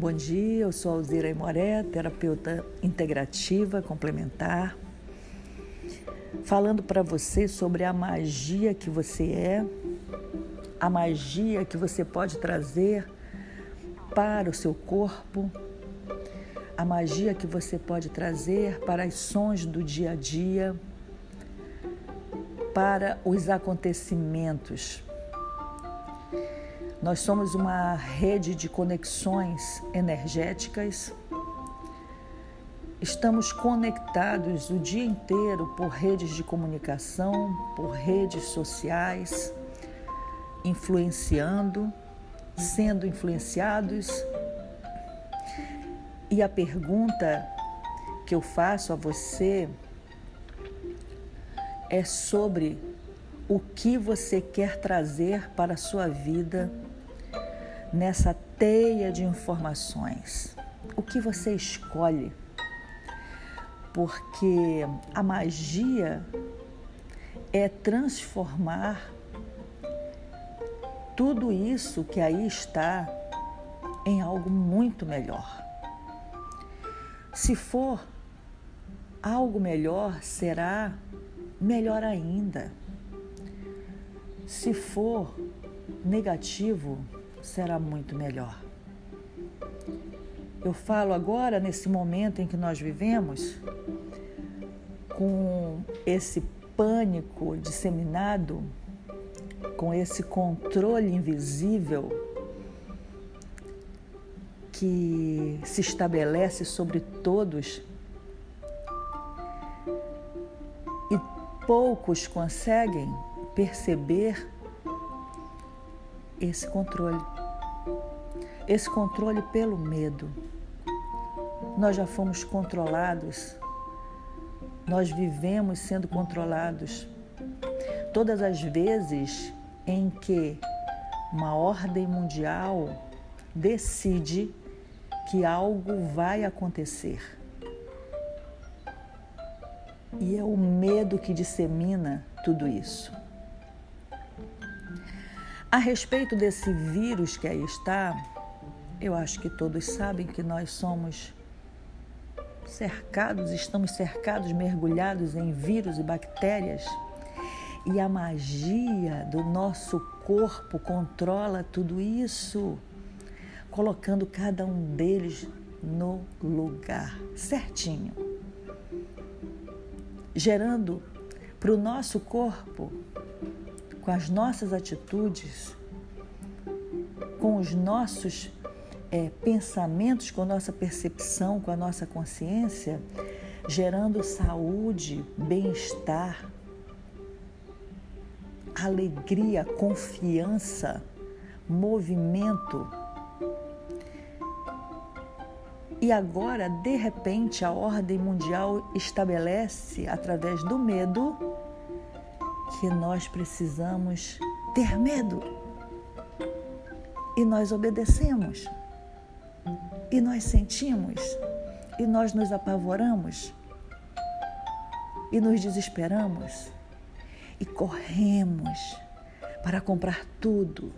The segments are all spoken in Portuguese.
Bom dia, eu sou Alzira Imoré, terapeuta integrativa complementar, falando para você sobre a magia que você é, a magia que você pode trazer para o seu corpo, a magia que você pode trazer para os sons do dia a dia, para os acontecimentos nós somos uma rede de conexões energéticas. Estamos conectados o dia inteiro por redes de comunicação, por redes sociais, influenciando, sendo influenciados. E a pergunta que eu faço a você é sobre o que você quer trazer para a sua vida nessa teia de informações? O que você escolhe? Porque a magia é transformar tudo isso que aí está em algo muito melhor. Se for algo melhor, será melhor ainda. Se for negativo, será muito melhor. Eu falo agora, nesse momento em que nós vivemos, com esse pânico disseminado, com esse controle invisível que se estabelece sobre todos e poucos conseguem perceber esse controle. Esse controle pelo medo. Nós já fomos controlados, nós vivemos sendo controlados. Todas as vezes em que uma ordem mundial decide que algo vai acontecer. E é o medo que dissemina tudo isso. A respeito desse vírus que aí está, eu acho que todos sabem que nós somos cercados, estamos cercados, mergulhados em vírus e bactérias. E a magia do nosso corpo controla tudo isso, colocando cada um deles no lugar certinho, gerando para o nosso corpo com as nossas atitudes, com os nossos é, pensamentos, com a nossa percepção, com a nossa consciência, gerando saúde, bem-estar, alegria, confiança, movimento. E agora, de repente, a ordem mundial estabelece, através do medo, que nós precisamos ter medo. E nós obedecemos. E nós sentimos. E nós nos apavoramos. E nos desesperamos. E corremos para comprar tudo,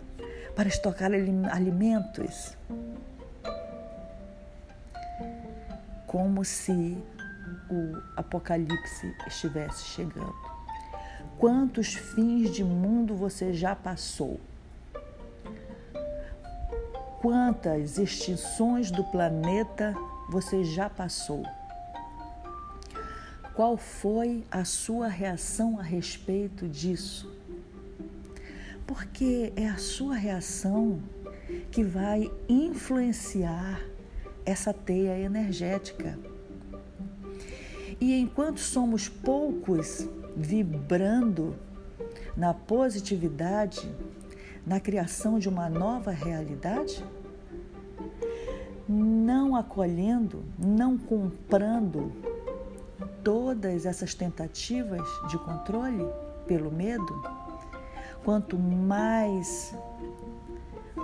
para estocar alimentos. Como se o apocalipse estivesse chegando. Quantos fins de mundo você já passou? Quantas extinções do planeta você já passou? Qual foi a sua reação a respeito disso? Porque é a sua reação que vai influenciar essa teia energética. E enquanto somos poucos vibrando na positividade, na criação de uma nova realidade? Não acolhendo, não comprando todas essas tentativas de controle pelo medo? Quanto mais,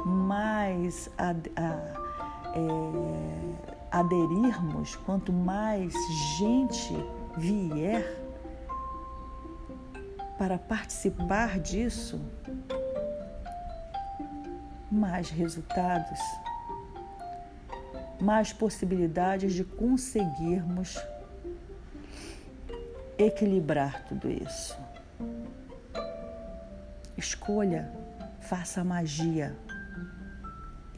mais ad, a, é, aderirmos, quanto mais gente vier para participar disso, mais resultados mais possibilidades de conseguirmos equilibrar tudo isso. Escolha, faça magia.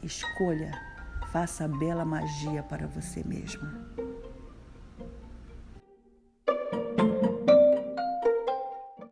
Escolha, faça bela magia para você mesma.